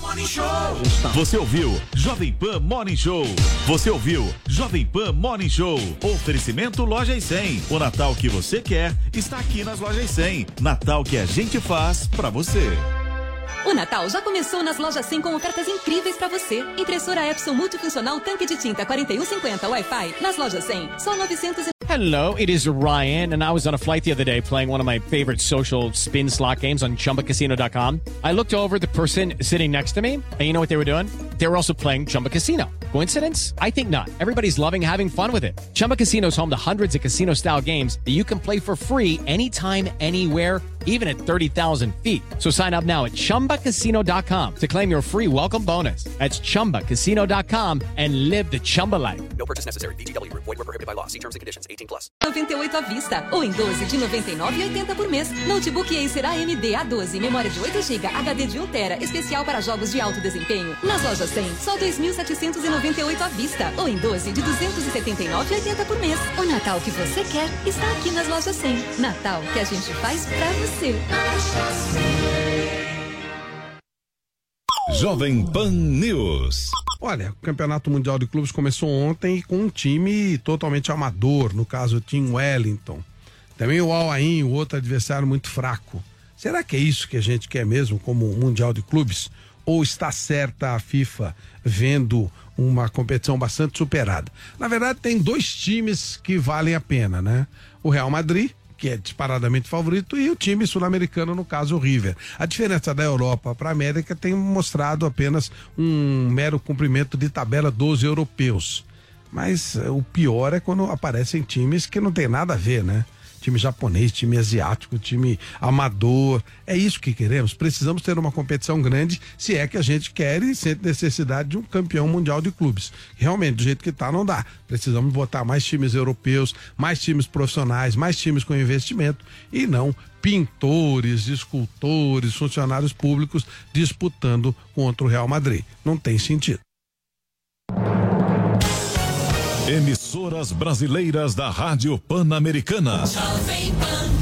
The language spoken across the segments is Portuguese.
Morning Show. Você ouviu Jovem Pan Morning Show. Você ouviu Jovem Pan Morning Show. Oferecimento Lojas 100. O Natal que você quer está aqui nas Lojas 100. Natal que a gente faz para você. O Natal já começou nas lojas 100 com ofertas incríveis para você. Impressora Epson multifuncional tanque de tinta 4150 um Wi-Fi nas lojas 100, só 900 Hello, it is Ryan, and I was on a flight the other day playing one of my favorite social spin slot games on ChumbaCasino.com. I looked over the person sitting next to me, and you know what they were doing? They were also playing Chumba Casino. Coincidence? I think not. Everybody's loving having fun with it. Chumba Casino is home to hundreds of casino-style games that you can play for free anytime, anywhere even at 30,000 feet. So sign up now at ChumbaCasino.com to claim your free welcome bonus. That's ChumbaCasino.com and live the Chumba life. No purchase necessary. VGW. Void were prohibited by law. See terms and conditions. 18 plus. 98 à vista ou em 12 de 99,80 por mês. Notebook Acer AMD A12, memória de 8 GB, HD de 1 TB, especial para jogos de alto desempenho. Nas lojas 100, só 2.798 à vista ou em 12 de 279,80 por mês. O Natal que você quer está aqui nas lojas 100. Natal que a gente faz pra você. Jovem Pan News. Olha, o Campeonato Mundial de Clubes começou ontem com um time totalmente amador, no caso o Team Wellington. Também o Al Ain, o outro adversário muito fraco. Será que é isso que a gente quer mesmo como Mundial de Clubes? Ou está certa a FIFA vendo uma competição bastante superada? Na verdade, tem dois times que valem a pena, né? O Real Madrid, que é disparadamente favorito, e o time sul-americano, no caso o River. A diferença da Europa para a América tem mostrado apenas um mero cumprimento de tabela dos europeus. Mas uh, o pior é quando aparecem times que não tem nada a ver, né? Time japonês, time asiático, time amador. É isso que queremos. Precisamos ter uma competição grande, se é que a gente quer e sente necessidade de um campeão mundial de clubes. Realmente, do jeito que está, não dá. Precisamos botar mais times europeus, mais times profissionais, mais times com investimento e não pintores, escultores, funcionários públicos disputando contra o Real Madrid. Não tem sentido. Emissoras brasileiras da Rádio Pan-Americana. Jovem Pan.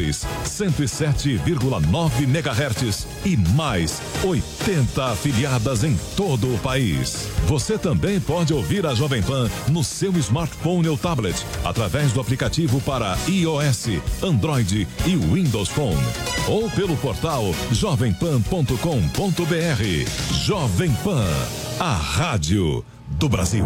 107,9 MHz. E mais 80 afiliadas em todo o país. Você também pode ouvir a Jovem Pan no seu smartphone ou tablet através do aplicativo para iOS, Android e Windows Phone. Ou pelo portal jovempan.com.br. Jovem Pan, a rádio do Brasil.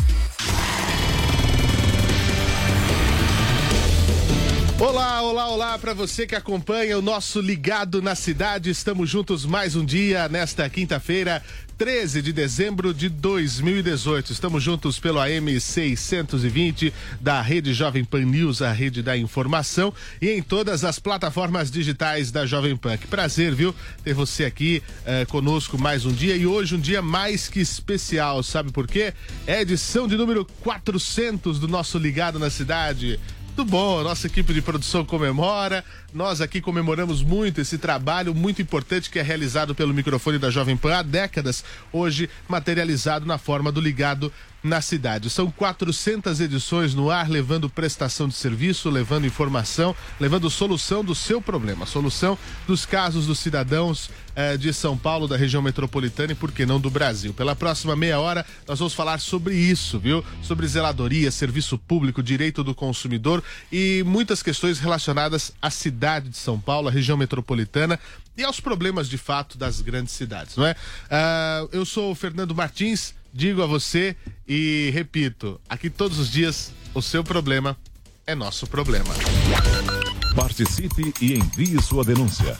Olá, olá, olá para você que acompanha o nosso Ligado na Cidade. Estamos juntos mais um dia nesta quinta-feira, 13 de dezembro de 2018. Estamos juntos pelo AM 620 da Rede Jovem Pan News, a rede da informação, e em todas as plataformas digitais da Jovem Pan. Que prazer, viu? Ter você aqui eh, conosco mais um dia e hoje um dia mais que especial. Sabe por quê? É edição de número 400 do nosso Ligado na Cidade. Muito bom, nossa equipe de produção comemora. Nós aqui comemoramos muito esse trabalho muito importante que é realizado pelo microfone da Jovem Pan há décadas, hoje materializado na forma do Ligado na cidade. São 400 edições no ar, levando prestação de serviço, levando informação, levando solução do seu problema, solução dos casos dos cidadãos eh, de São Paulo, da região metropolitana e, por que não, do Brasil. Pela próxima meia hora, nós vamos falar sobre isso, viu? Sobre zeladoria, serviço público, direito do consumidor e muitas questões relacionadas à cidade de São Paulo, à região metropolitana e aos problemas de fato das grandes cidades, não é? Ah, eu sou o Fernando Martins, digo a você e repito, aqui todos os dias o seu problema é nosso problema. Participe e envie sua denúncia.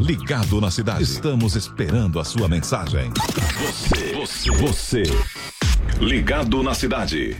Ligado na Cidade. Estamos esperando a sua mensagem. Você, você, você. Ligado na Cidade.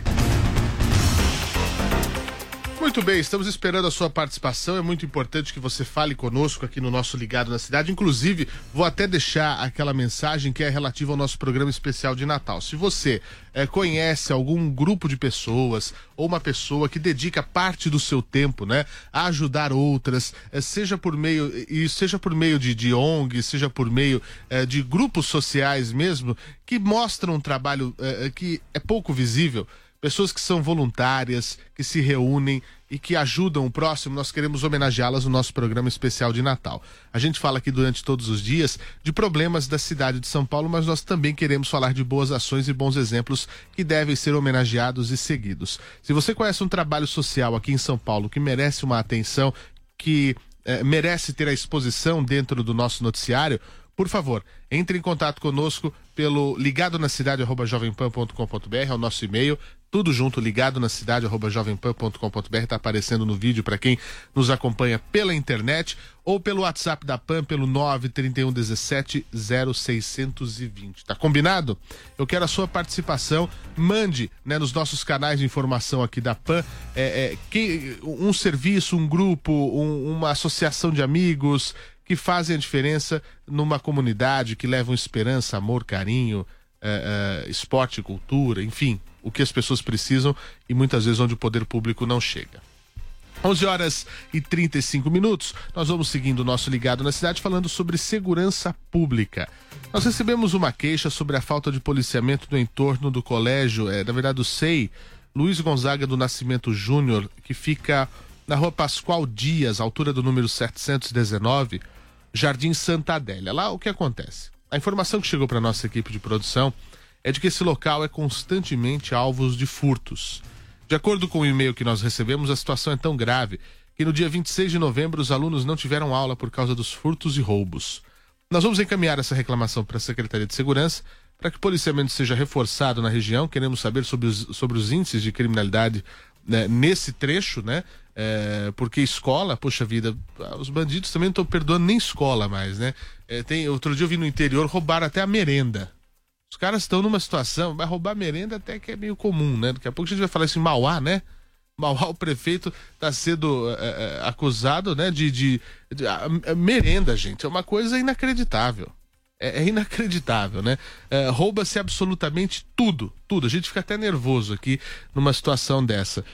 Muito bem, estamos esperando a sua participação. É muito importante que você fale conosco aqui no nosso Ligado na Cidade. Inclusive, vou até deixar aquela mensagem que é relativa ao nosso programa especial de Natal. Se você eh, conhece algum grupo de pessoas ou uma pessoa que dedica parte do seu tempo, né, a ajudar outras, eh, seja por meio e seja por meio de, de ONG, seja por meio eh, de grupos sociais mesmo, que mostram um trabalho que é pouco visível pessoas que são voluntárias, que se reúnem e que ajudam o próximo, nós queremos homenageá-las no nosso programa especial de Natal. A gente fala aqui durante todos os dias de problemas da cidade de São Paulo, mas nós também queremos falar de boas ações e bons exemplos que devem ser homenageados e seguidos. Se você conhece um trabalho social aqui em São Paulo que merece uma atenção, que eh, merece ter a exposição dentro do nosso noticiário, por favor, entre em contato conosco pelo ligado na cidade jovempan.com.br, é o nosso e-mail, tudo junto, ligado na cidade jovempan.com.br, está aparecendo no vídeo para quem nos acompanha pela internet ou pelo WhatsApp da PAN pelo 931 17 0620. Tá combinado? Eu quero a sua participação. Mande né, nos nossos canais de informação aqui da PAN é, é, que, um serviço, um grupo, um, uma associação de amigos que fazem a diferença numa comunidade, que levam esperança, amor, carinho, é, é, esporte, cultura, enfim, o que as pessoas precisam e muitas vezes onde o poder público não chega. 11 horas e 35 minutos, nós vamos seguindo o nosso ligado na cidade falando sobre segurança pública. Nós recebemos uma queixa sobre a falta de policiamento no entorno do colégio, é, na verdade do SEI, Luiz Gonzaga do Nascimento Júnior, que fica na rua Pascoal Dias, altura do número 719, Jardim Santa Adélia. Lá o que acontece? A informação que chegou para nossa equipe de produção é de que esse local é constantemente alvo de furtos. De acordo com o e-mail que nós recebemos, a situação é tão grave que no dia 26 de novembro os alunos não tiveram aula por causa dos furtos e roubos. Nós vamos encaminhar essa reclamação para a Secretaria de Segurança para que o policiamento seja reforçado na região. Queremos saber sobre os, sobre os índices de criminalidade né, nesse trecho, né? É, porque escola, poxa vida, os bandidos também não estão perdoando nem escola mais, né? É, tem, outro dia eu vi no interior roubar até a merenda. Os caras estão numa situação, vai roubar merenda até que é meio comum, né? Daqui a pouco a gente vai falar assim, Mauá, né? Mauá, o prefeito está sendo é, é, acusado, né, de, de, de a, a merenda, gente. É uma coisa inacreditável. É, é inacreditável, né? É, Rouba-se absolutamente tudo, tudo. A gente fica até nervoso aqui numa situação dessa.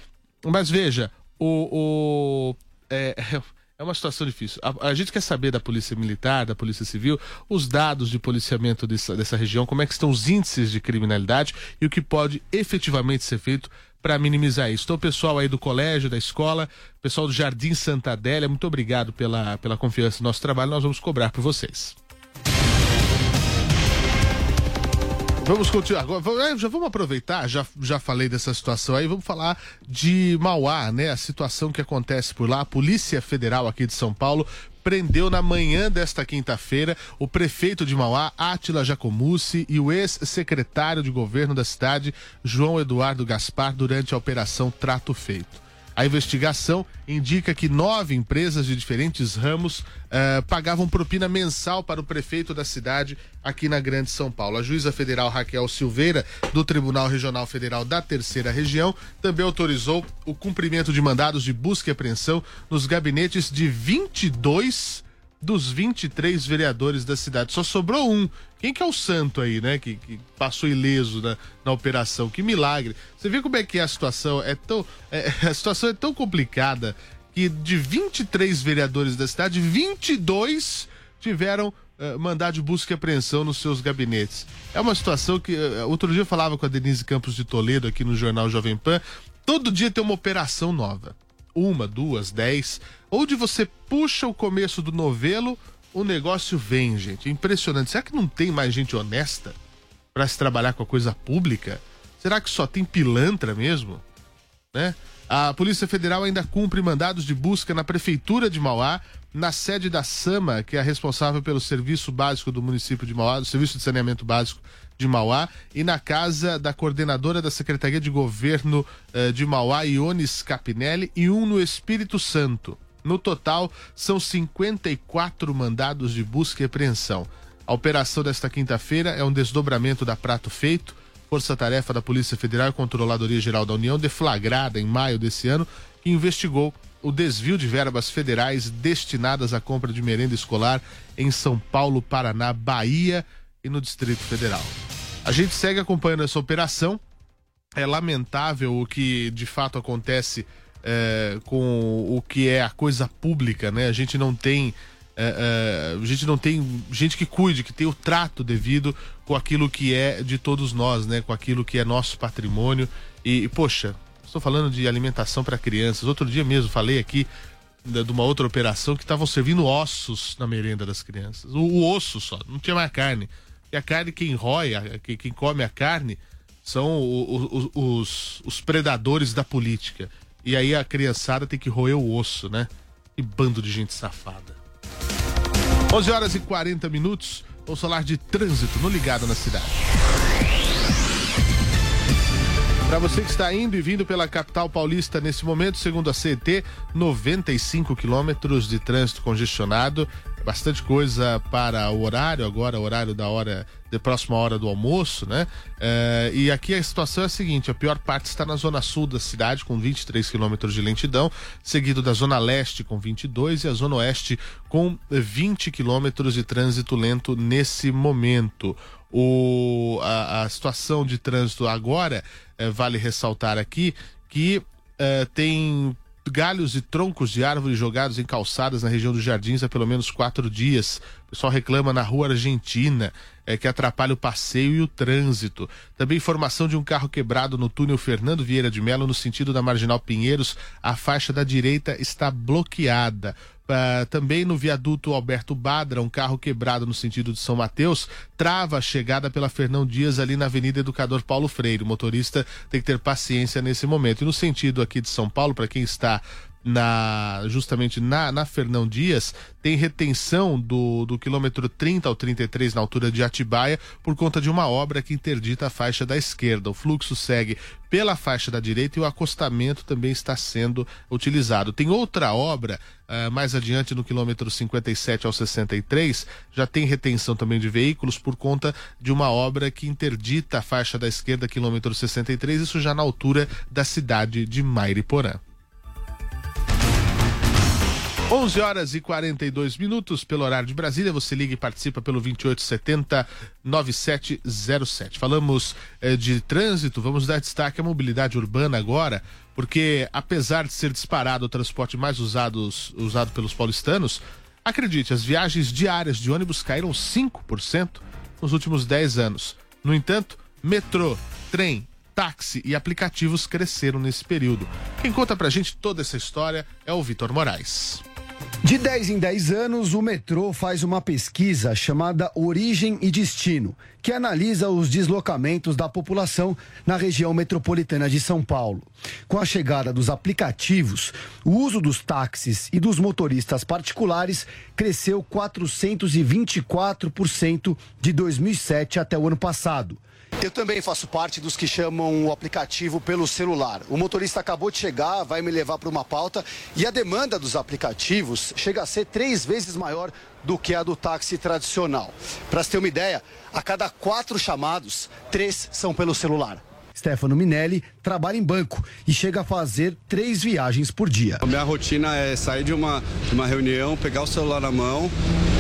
Mas veja, o, o é, uma situação difícil. A, a, gente quer saber da Polícia Militar, da Polícia Civil, os dados de policiamento dessa, dessa região, como é que estão os índices de criminalidade e o que pode efetivamente ser feito para minimizar isso. Então, o pessoal aí do colégio, da escola, pessoal do Jardim Santa Adélia, muito obrigado pela, pela confiança no nosso trabalho. Nós vamos cobrar por vocês. Vamos continuar agora. Já vamos aproveitar, já, já falei dessa situação aí, vamos falar de Mauá, né? A situação que acontece por lá. A Polícia Federal aqui de São Paulo prendeu na manhã desta quinta-feira o prefeito de Mauá, Átila Jacomucci, e o ex-secretário de governo da cidade, João Eduardo Gaspar, durante a operação Trato Feito. A investigação indica que nove empresas de diferentes ramos eh, pagavam propina mensal para o prefeito da cidade aqui na Grande São Paulo. A juíza federal Raquel Silveira, do Tribunal Regional Federal da Terceira Região, também autorizou o cumprimento de mandados de busca e apreensão nos gabinetes de 22 dos 23 vereadores da cidade. Só sobrou um. Quem que é o santo aí, né? Que, que passou ileso na, na, operação. Que milagre. Você vê como é que é a situação é tão. É, a situação é tão complicada que de 23 vereadores da cidade, 22 tiveram uh, mandado de busca e apreensão nos seus gabinetes. É uma situação que. Uh, outro dia eu falava com a Denise Campos de Toledo aqui no jornal Jovem Pan. Todo dia tem uma operação nova. Uma, duas, dez Onde você puxa o começo do novelo, o negócio vem, gente. Impressionante. Será que não tem mais gente honesta para se trabalhar com a coisa pública? Será que só tem pilantra mesmo? Né? A Polícia Federal ainda cumpre mandados de busca na Prefeitura de Mauá, na sede da SAMA, que é a responsável pelo serviço básico do município de Mauá, do Serviço de Saneamento Básico de Mauá, e na casa da coordenadora da Secretaria de Governo eh, de Mauá, Iones Capinelli, e um no Espírito Santo. No total, são 54 mandados de busca e apreensão. A operação desta quinta-feira é um desdobramento da Prato Feito, força-tarefa da Polícia Federal e Controladoria Geral da União, deflagrada em maio desse ano, que investigou o desvio de verbas federais destinadas à compra de merenda escolar em São Paulo, Paraná, Bahia e no Distrito Federal. A gente segue acompanhando essa operação. É lamentável o que de fato acontece é, com o que é a coisa pública, né? A gente não tem. É, é, a gente não tem gente que cuide, que tem o trato devido com aquilo que é de todos nós, né? Com aquilo que é nosso patrimônio. E, e poxa, estou falando de alimentação para crianças. Outro dia mesmo falei aqui de uma outra operação que estavam servindo ossos na merenda das crianças. O, o, osso só, não tinha mais carne. E a carne, quem rói, quem, quem come a carne, são os, os, os predadores da política. E aí a criançada tem que roer o osso, né? E bando de gente safada. 11 horas e 40 minutos. Vamos falar de trânsito no Ligado na Cidade. Para você que está indo e vindo pela capital paulista nesse momento, segundo a CET, 95 quilômetros de trânsito congestionado bastante coisa para o horário, agora horário da hora, de próxima hora do almoço, né? É, e aqui a situação é a seguinte: a pior parte está na zona sul da cidade, com 23 quilômetros de lentidão, seguido da zona leste com 22 e a zona oeste com 20 quilômetros de trânsito lento nesse momento. O, a, a situação de trânsito agora, é, vale ressaltar aqui que é, tem galhos e troncos de árvores jogados em calçadas na região dos Jardins há pelo menos quatro dias. O pessoal reclama na rua Argentina, é, que atrapalha o passeio e o trânsito. Também informação de um carro quebrado no túnel Fernando Vieira de Melo, no sentido da Marginal Pinheiros. A faixa da direita está bloqueada. Uh, também no viaduto Alberto Badra, um carro quebrado no sentido de São Mateus, trava a chegada pela Fernão Dias ali na Avenida Educador Paulo Freire. O motorista tem que ter paciência nesse momento. E no sentido aqui de São Paulo, para quem está na justamente na, na Fernão Dias, tem retenção do, do quilômetro 30 ao 33 na altura de Atibaia por conta de uma obra que interdita a faixa da esquerda. O fluxo segue pela faixa da direita e o acostamento também está sendo utilizado. Tem outra obra uh, mais adiante no quilômetro 57 ao 63, já tem retenção também de veículos por conta de uma obra que interdita a faixa da esquerda, quilômetro 63, isso já na altura da cidade de Mairiporã. 11 horas e 42 minutos pelo horário de Brasília. Você liga e participa pelo 2870 9707. Falamos eh, de trânsito, vamos dar destaque à mobilidade urbana agora, porque apesar de ser disparado o transporte mais usado pelos paulistanos, acredite, as viagens diárias de ônibus caíram 5% nos últimos 10 anos. No entanto, metrô, trem, táxi e aplicativos cresceram nesse período. Quem conta pra gente toda essa história é o Vitor Moraes. De 10 em 10 anos, o metrô faz uma pesquisa chamada Origem e Destino, que analisa os deslocamentos da população na região metropolitana de São Paulo. Com a chegada dos aplicativos, o uso dos táxis e dos motoristas particulares cresceu 424% de 2007 até o ano passado. Eu também faço parte dos que chamam o aplicativo pelo celular. O motorista acabou de chegar, vai me levar para uma pauta e a demanda dos aplicativos chega a ser três vezes maior do que a do táxi tradicional. Para você ter uma ideia, a cada quatro chamados, três são pelo celular. Stefano Minelli trabalha em banco e chega a fazer três viagens por dia. A minha rotina é sair de uma, de uma reunião, pegar o celular na mão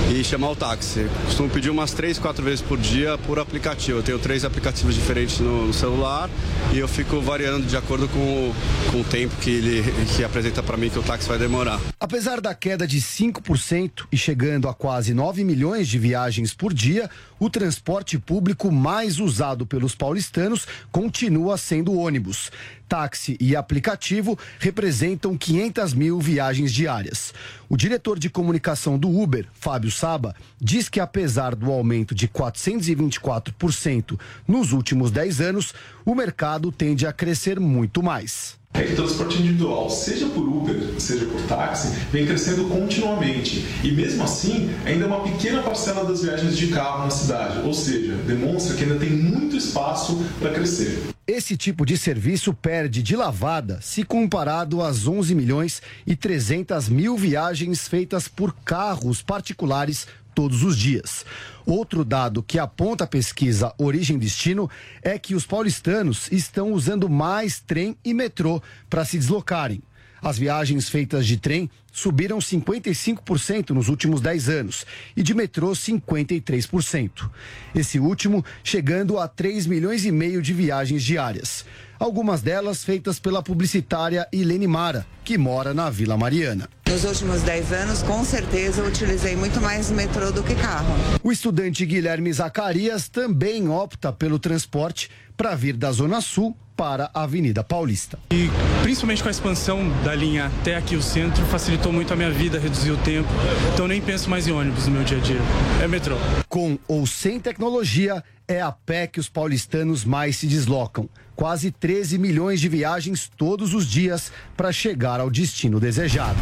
e chamar o táxi. Costumo pedir umas três, quatro vezes por dia por aplicativo. Eu tenho três aplicativos diferentes no, no celular e eu fico variando de acordo com o, com o tempo que ele que apresenta para mim que o táxi vai demorar. Apesar da queda de 5% e chegando a quase 9 milhões de viagens por dia, o transporte público mais usado pelos paulistanos continua sendo o ônibus. Táxi e aplicativo representam 500 mil viagens diárias. O diretor de comunicação do Uber, Fábio Saba, diz que apesar do aumento de 424% nos últimos 10 anos, o mercado tende a crescer muito mais. É que transporte individual, seja por Uber, seja por táxi, vem crescendo continuamente. E mesmo assim, ainda é uma pequena parcela das viagens de carro na cidade. Ou seja, demonstra que ainda tem muito espaço para crescer. Esse tipo de serviço perde de lavada se comparado às 11 milhões e 300 mil viagens feitas por carros particulares todos os dias. Outro dado que aponta a pesquisa Origem Destino é que os paulistanos estão usando mais trem e metrô para se deslocarem. As viagens feitas de trem subiram 55% nos últimos 10 anos e de metrô 53%. Esse último chegando a 3 milhões e meio de viagens diárias. Algumas delas feitas pela publicitária Ilene Mara, que mora na Vila Mariana. Nos últimos 10 anos, com certeza, eu utilizei muito mais metrô do que carro. O estudante Guilherme Zacarias também opta pelo transporte para vir da Zona Sul para a Avenida Paulista. E principalmente com a expansão da linha até aqui o centro, facilitou muito a minha vida, reduziu o tempo. Então eu nem penso mais em ônibus no meu dia a dia. É metrô. Com ou sem tecnologia, é a pé que os paulistanos mais se deslocam. Quase 13 milhões de viagens todos os dias para chegar ao destino desejado.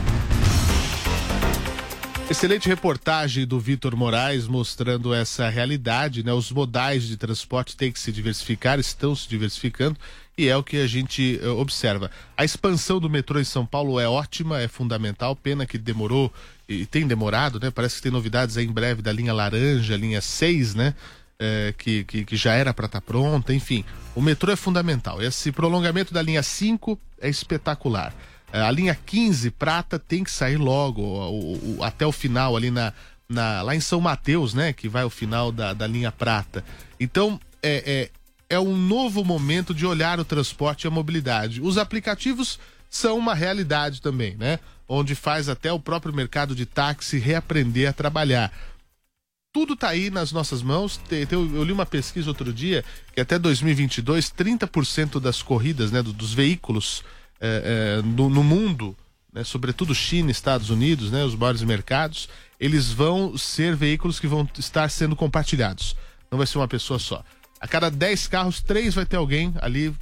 Excelente reportagem do Vitor Moraes mostrando essa realidade, né? Os modais de transporte têm que se diversificar, estão se diversificando e é o que a gente uh, observa. A expansão do metrô em São Paulo é ótima, é fundamental, pena que demorou e tem demorado, né? Parece que tem novidades aí em breve da linha laranja, linha 6, né? É, que, que, que, já era para estar tá pronta, enfim. O metrô é fundamental. Esse prolongamento da linha 5 é espetacular. É, a linha 15 prata tem que sair logo, o, o, até o final ali na, na, lá em São Mateus, né? Que vai ao final da, da linha prata. Então, é, é, é um novo momento de olhar o transporte e a mobilidade. Os aplicativos são uma realidade também, né? Onde faz até o próprio mercado de táxi reaprender a trabalhar tudo está aí nas nossas mãos. Eu li uma pesquisa outro dia que até 2022, 30% das corridas, né, dos veículos é, é, no, no, mundo, né, sobretudo China, Estados Unidos, né, os maiores mercados, eles vão ser veículos que vão estar sendo compartilhados. Não vai ser uma pessoa só. A cada 10 carros, três vai ter alguém ali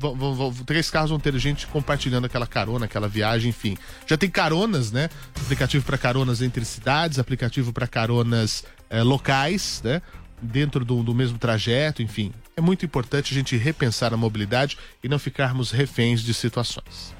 Vão, vão, vão, três carros vão ter gente compartilhando aquela carona, aquela viagem, enfim. Já tem caronas, né? Aplicativo para caronas entre cidades, aplicativo para caronas é, locais, né? Dentro do, do mesmo trajeto, enfim. É muito importante a gente repensar a mobilidade e não ficarmos reféns de situações.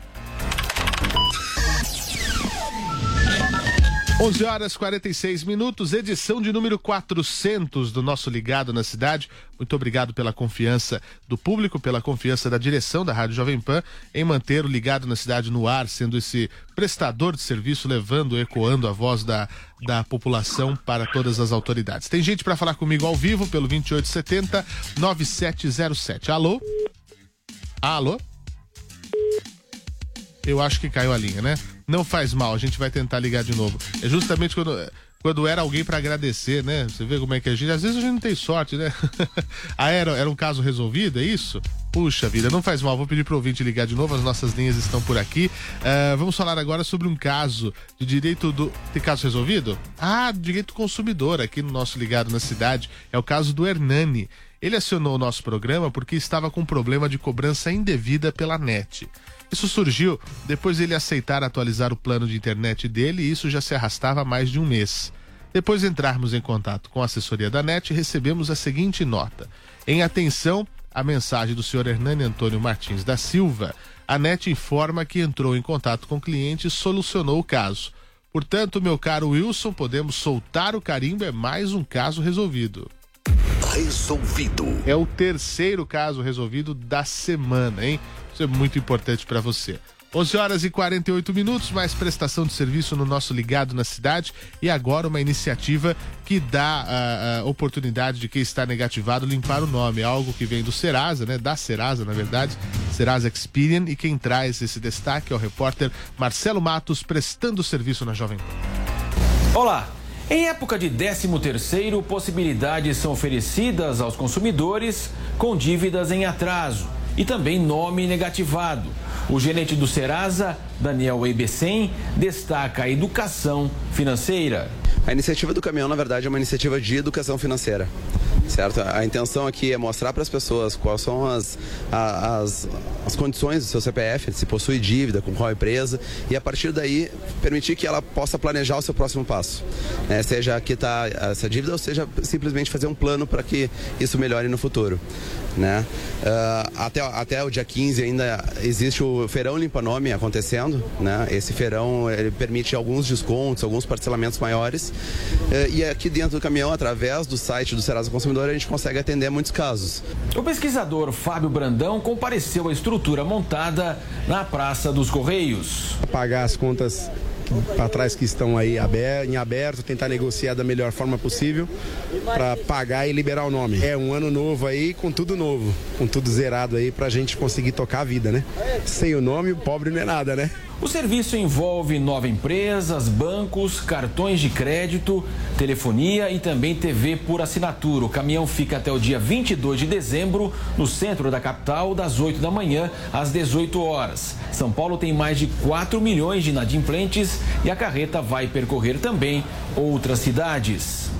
11 horas 46 minutos, edição de número 400 do nosso Ligado na Cidade. Muito obrigado pela confiança do público, pela confiança da direção da Rádio Jovem Pan em manter o Ligado na Cidade no ar, sendo esse prestador de serviço, levando, ecoando a voz da, da população para todas as autoridades. Tem gente para falar comigo ao vivo pelo 2870 9707. Alô? Alô? Eu acho que caiu a linha, né? Não faz mal, a gente vai tentar ligar de novo. É justamente quando, quando era alguém para agradecer, né? Você vê como é que a gente. Às vezes a gente não tem sorte, né? ah, era, era um caso resolvido, é isso? Puxa vida, não faz mal. Vou pedir para o ouvinte ligar de novo, as nossas linhas estão por aqui. Uh, vamos falar agora sobre um caso de direito do. Tem caso resolvido? Ah, direito do consumidor aqui no nosso Ligado na Cidade. É o caso do Hernani. Ele acionou o nosso programa porque estava com problema de cobrança indevida pela net. Isso surgiu depois dele aceitar atualizar o plano de internet dele e isso já se arrastava há mais de um mês. Depois de entrarmos em contato com a assessoria da NET, recebemos a seguinte nota. Em atenção, a mensagem do senhor Hernani Antônio Martins da Silva, a NET informa que entrou em contato com o cliente e solucionou o caso. Portanto, meu caro Wilson, podemos soltar o carimbo, é mais um caso resolvido. Resolvido. É o terceiro caso resolvido da semana, hein? Isso é muito importante para você. 11 horas e 48 minutos, mais prestação de serviço no nosso Ligado na Cidade e agora uma iniciativa que dá a, a oportunidade de quem está negativado limpar o nome, algo que vem do Serasa, né? Da Serasa, na verdade, Serasa Experian e quem traz esse destaque é o repórter Marcelo Matos prestando serviço na Jovem Pan. Olá, em época de 13º, possibilidades são oferecidas aos consumidores com dívidas em atraso e também nome negativado. O gerente do Serasa, Daniel Eibecem, destaca a educação financeira. A iniciativa do caminhão, na verdade, é uma iniciativa de educação financeira. Certo? A intenção aqui é mostrar para as pessoas quais são as, as, as condições do seu CPF, se possui dívida, com qual empresa, e a partir daí permitir que ela possa planejar o seu próximo passo. Né? Seja quitar essa dívida ou seja simplesmente fazer um plano para que isso melhore no futuro. Né? Uh, até, até o dia 15 ainda existe o Feirão Limpa Nome acontecendo. Né? Esse feirão ele permite alguns descontos, alguns parcelamentos maiores. Uh, e aqui dentro do caminhão, através do site do Serasa Consumidor, a gente consegue atender muitos casos. O pesquisador Fábio Brandão compareceu à estrutura montada na Praça dos Correios. Pagar as contas para trás que estão aí em aberto, tentar negociar da melhor forma possível para pagar e liberar o nome. É um ano novo aí com tudo novo, com tudo zerado aí para a gente conseguir tocar a vida, né? Sem o nome, o pobre não é nada, né? O serviço envolve nove empresas, bancos, cartões de crédito, telefonia e também TV por assinatura. O caminhão fica até o dia 22 de dezembro no centro da capital, das 8 da manhã às 18 horas. São Paulo tem mais de 4 milhões de inadimplentes e a carreta vai percorrer também outras cidades.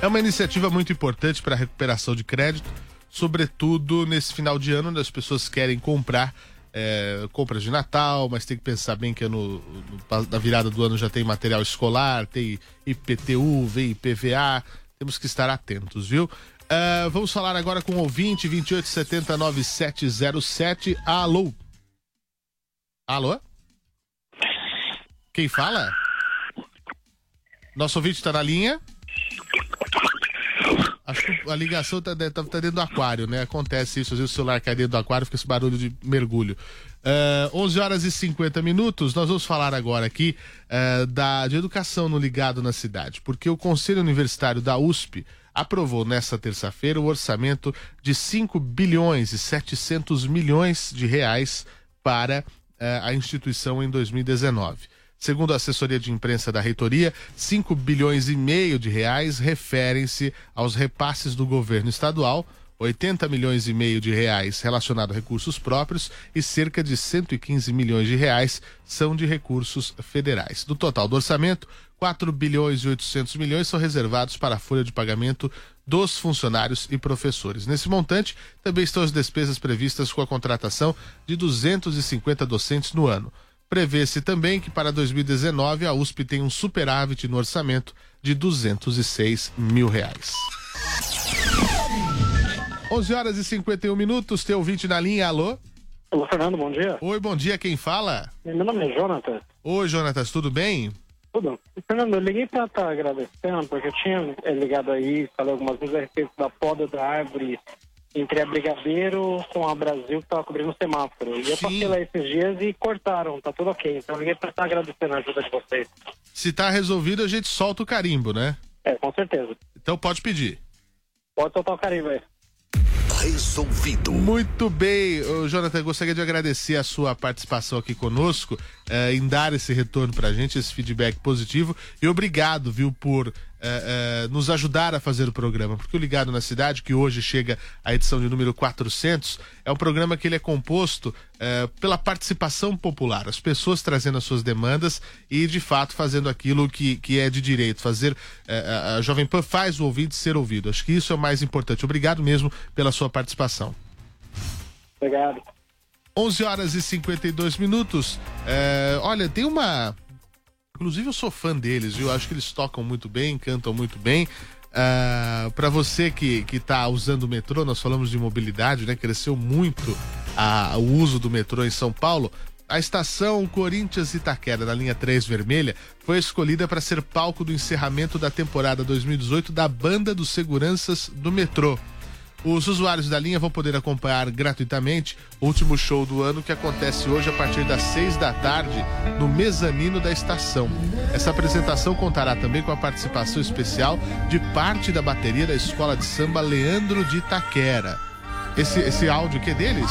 É uma iniciativa muito importante para a recuperação de crédito, sobretudo nesse final de ano, onde as pessoas querem comprar é, compras de Natal, mas tem que pensar bem que no, no, na virada do ano já tem material escolar, tem IPTU, vem IPVA, temos que estar atentos, viu? Uh, vamos falar agora com o ouvinte 28709707. Alô? Alô? Quem fala? Nosso ouvinte está na linha? Acho que a ligação tá, tá, tá, dentro do aquário, né? Acontece isso, às vezes o celular cai dentro do aquário, fica esse barulho de mergulho. Uh, 11 horas e 50 minutos, nós vamos falar agora aqui uh, da, de educação no Ligado na Cidade, porque o Conselho Universitário da USP aprovou nesta terça-feira o orçamento de 5 bilhões e 700 milhões de reais para uh, a instituição em 2019. Segundo a assessoria de imprensa da reitoria, 5 bilhões e meio de reais referem-se aos repasses do governo estadual, 80 milhões e meio de reais relacionados a recursos próprios e cerca de 115 milhões de reais são de recursos federais. Do total do orçamento, 4 bilhões e 800 milhões são reservados para a folha de pagamento dos funcionários e professores. Nesse montante, também estão as despesas previstas com a contratação de 250 docentes no ano. Prevê-se também que para 2019 a USP tem um superávit no orçamento de 206 mil reais. 11 horas e 51 minutos, teu ouvinte na linha, alô? Alô, Fernando, bom dia. Oi, bom dia, quem fala? Meu nome é Jonathan. Oi, Jonatas, tudo bem? Tudo. Fernando, eu liguei para estar tá agradecendo, porque eu tinha é, ligado aí, falei algumas vezes a respeito da poda da árvore entre a Brigadeiro com a Brasil que estava cobrindo o semáforo. E eu Sim. passei lá esses dias e cortaram, tá tudo ok. Então eu liguei para estar agradecendo a ajuda de vocês. Se tá resolvido, a gente solta o carimbo, né? É, com certeza. Então pode pedir. Pode soltar o carimbo aí. Resolvido. Muito bem, Ô, Jonathan, eu gostaria de agradecer a sua participação aqui conosco, eh, em dar esse retorno pra gente, esse feedback positivo. E obrigado, viu, por eh, eh, nos ajudar a fazer o programa. Porque o Ligado na Cidade, que hoje chega à edição de número 400, é um programa que ele é composto eh, pela participação popular, as pessoas trazendo as suas demandas e, de fato, fazendo aquilo que, que é de direito. Fazer. eh, a- Jovem Pan faz o ouvinte ser ouvido. Acho que isso é o mais importante. Obrigado mesmo pela sua participação. Obrigado. 11 horas e 52 minutos. É, olha, tem uma Inclusive eu sou fã deles, viu? Acho que eles tocam muito bem, cantam muito bem. Uh, para você que que está usando o metrô, nós falamos de mobilidade, né? Cresceu muito a, o uso do metrô em São Paulo. A estação Corinthians Itaquera, na linha 3 vermelha, foi escolhida para ser palco do encerramento da temporada 2018 da Banda dos Seguranças do Metrô. Os usuários da linha vão poder acompanhar gratuitamente o último show do ano que acontece hoje a partir das seis da tarde no mezanino da estação. Essa apresentação contará também com a participação especial de parte da bateria da escola de samba Leandro de Itaquera. Esse, esse áudio que é deles?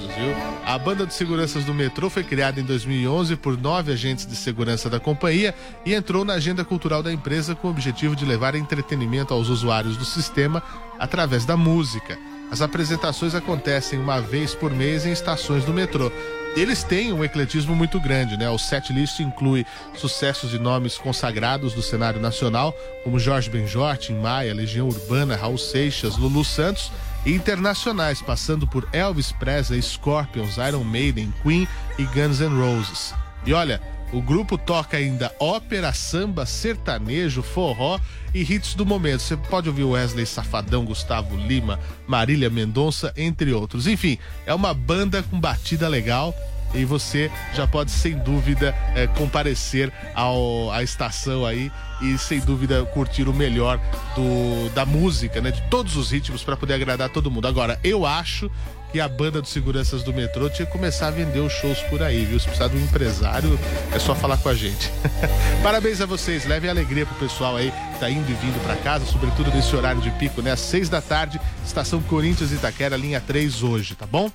Viu? A banda de seguranças do metrô foi criada em 2011 por nove agentes de segurança da companhia e entrou na agenda cultural da empresa com o objetivo de levar entretenimento aos usuários do sistema através da música. As apresentações acontecem uma vez por mês em estações do metrô. Eles têm um ecletismo muito grande, né? O setlist inclui sucessos de nomes consagrados do cenário nacional, como Jorge Benjor, Tim Maia, Legião Urbana, Raul Seixas, Lulu Santos internacionais, passando por Elvis Presley, Scorpions, Iron Maiden, Queen e Guns N' Roses. E olha, o grupo toca ainda ópera, samba, sertanejo, forró e hits do momento. Você pode ouvir Wesley Safadão, Gustavo Lima, Marília Mendonça, entre outros. Enfim, é uma banda com batida legal e você já pode sem dúvida é, comparecer ao, à estação aí e sem dúvida curtir o melhor do, da música, né? De todos os ritmos para poder agradar todo mundo. Agora, eu acho que a banda de seguranças do metrô tinha que começar a vender os shows por aí, viu? Se precisar de um empresário, é só falar com a gente. Parabéns a vocês, levem alegria pro pessoal aí que tá indo e vindo para casa, sobretudo nesse horário de pico, né? Às seis da tarde, estação Corinthians Itaquera, linha 3 hoje, tá bom?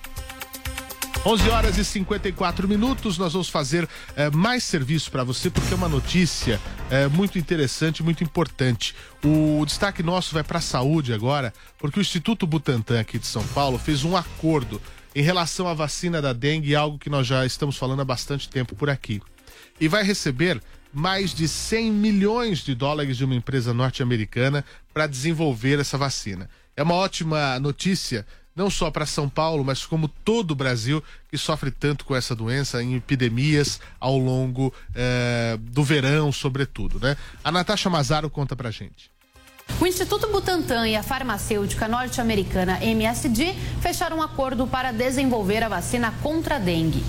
11 horas e 54 minutos, nós vamos fazer é, mais serviço para você, porque é uma notícia é, muito interessante, muito importante. O destaque nosso vai para a saúde agora, porque o Instituto Butantan aqui de São Paulo fez um acordo em relação à vacina da dengue, algo que nós já estamos falando há bastante tempo por aqui. E vai receber mais de 100 milhões de dólares de uma empresa norte-americana para desenvolver essa vacina. É uma ótima notícia não só para São Paulo, mas como todo o Brasil que sofre tanto com essa doença em epidemias ao longo eh, do verão, sobretudo, né? A Natasha Mazaro conta pra gente. O Instituto Butantan e a farmacêutica norte-americana MSD fecharam um acordo para desenvolver a vacina contra a dengue.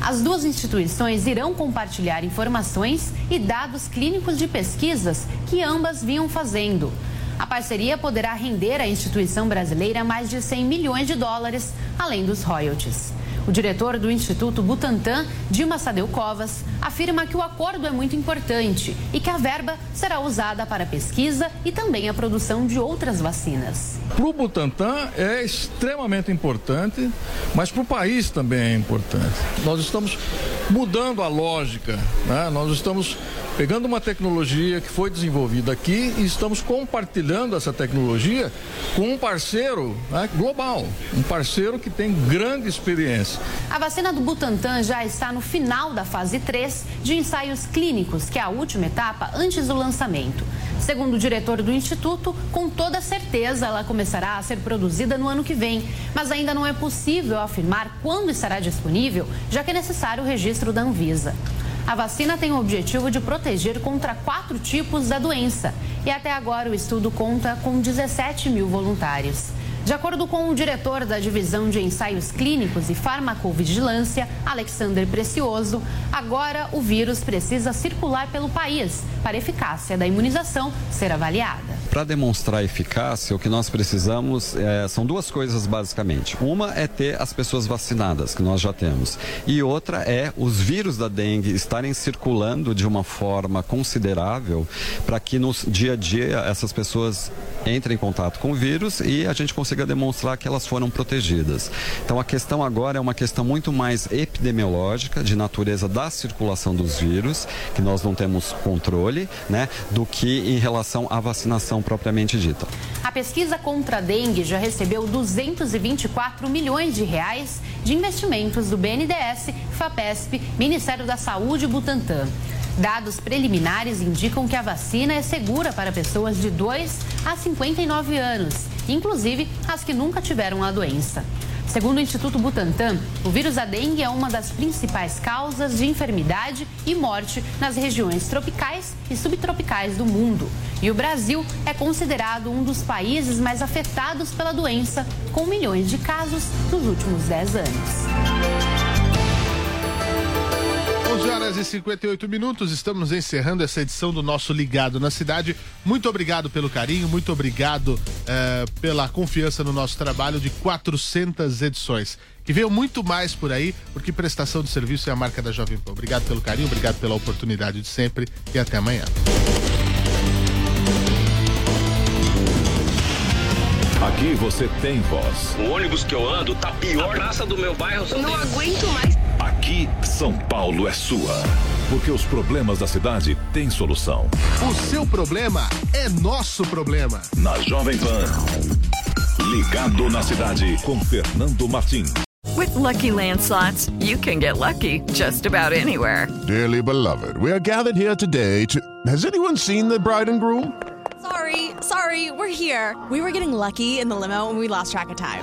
As duas instituições irão compartilhar informações e dados clínicos de pesquisas que ambas vinham fazendo. A parceria poderá render à instituição brasileira mais de 100 milhões de dólares, além dos royalties. O diretor do Instituto Butantan, Dilma Sadeu Covas, afirma que o acordo é muito importante e que a verba será usada para pesquisa e também a produção de outras vacinas. Para o Butantan é extremamente importante, mas para o país também é importante. Nós estamos mudando a lógica, né? nós estamos pegando uma tecnologia que foi desenvolvida aqui e estamos compartilhando essa tecnologia com um parceiro né, global, um parceiro que tem grande experiência. A vacina do Butantan já está no final da fase 3 de ensaios clínicos, que é a última etapa antes do lançamento. Segundo o diretor do Instituto, com toda certeza ela começará a ser produzida no ano que vem, mas ainda não é possível afirmar quando estará disponível, já que é necessário o registro da Anvisa. A vacina tem o objetivo de proteger contra quatro tipos da doença e até agora o estudo conta com 17 mil voluntários. De acordo com o diretor da Divisão de Ensaios Clínicos e Farmacovigilância, Alexander Precioso, agora o vírus precisa circular pelo país para a eficácia da imunização ser avaliada. Para demonstrar eficácia, o que nós precisamos é, são duas coisas basicamente. Uma é ter as pessoas vacinadas, que nós já temos, e outra é os vírus da dengue estarem circulando de uma forma considerável para que no dia a dia essas pessoas entrem em contato com o vírus e a gente consiga demonstrar que elas foram protegidas. Então a questão agora é uma questão muito mais epidemiológica, de natureza da circulação dos vírus, que nós não temos controle, né, do que em relação à vacinação propriamente dita. A pesquisa contra a dengue já recebeu 224 milhões de reais de investimentos do BNDES, FAPESP, Ministério da Saúde e Butantan. Dados preliminares indicam que a vacina é segura para pessoas de 2 a 59 anos inclusive as que nunca tiveram a doença. Segundo o Instituto Butantan, o vírus da dengue é uma das principais causas de enfermidade e morte nas regiões tropicais e subtropicais do mundo. E o Brasil é considerado um dos países mais afetados pela doença, com milhões de casos nos últimos 10 anos. 11 horas e 58 minutos, estamos encerrando essa edição do nosso Ligado na Cidade. Muito obrigado pelo carinho, muito obrigado eh, pela confiança no nosso trabalho de 400 edições. Que veio muito mais por aí, porque prestação de serviço é a marca da Jovem Pan. Obrigado pelo carinho, obrigado pela oportunidade de sempre e até amanhã. Aqui você tem voz. O ônibus que eu ando tá pior. A praça do meu bairro. Não aguento mais. Aqui, São Paulo é sua. Porque os problemas da cidade têm solução. O seu problema é nosso problema. Na Jovem Pan. Ligado na cidade com Fernando Martins. With Lucky Land slots, you can get lucky just about anywhere. Dearly beloved, we are gathered here today to. Has anyone seen the bride and groom? Sorry, sorry, we're here. We were getting lucky in the limo and we lost track of time.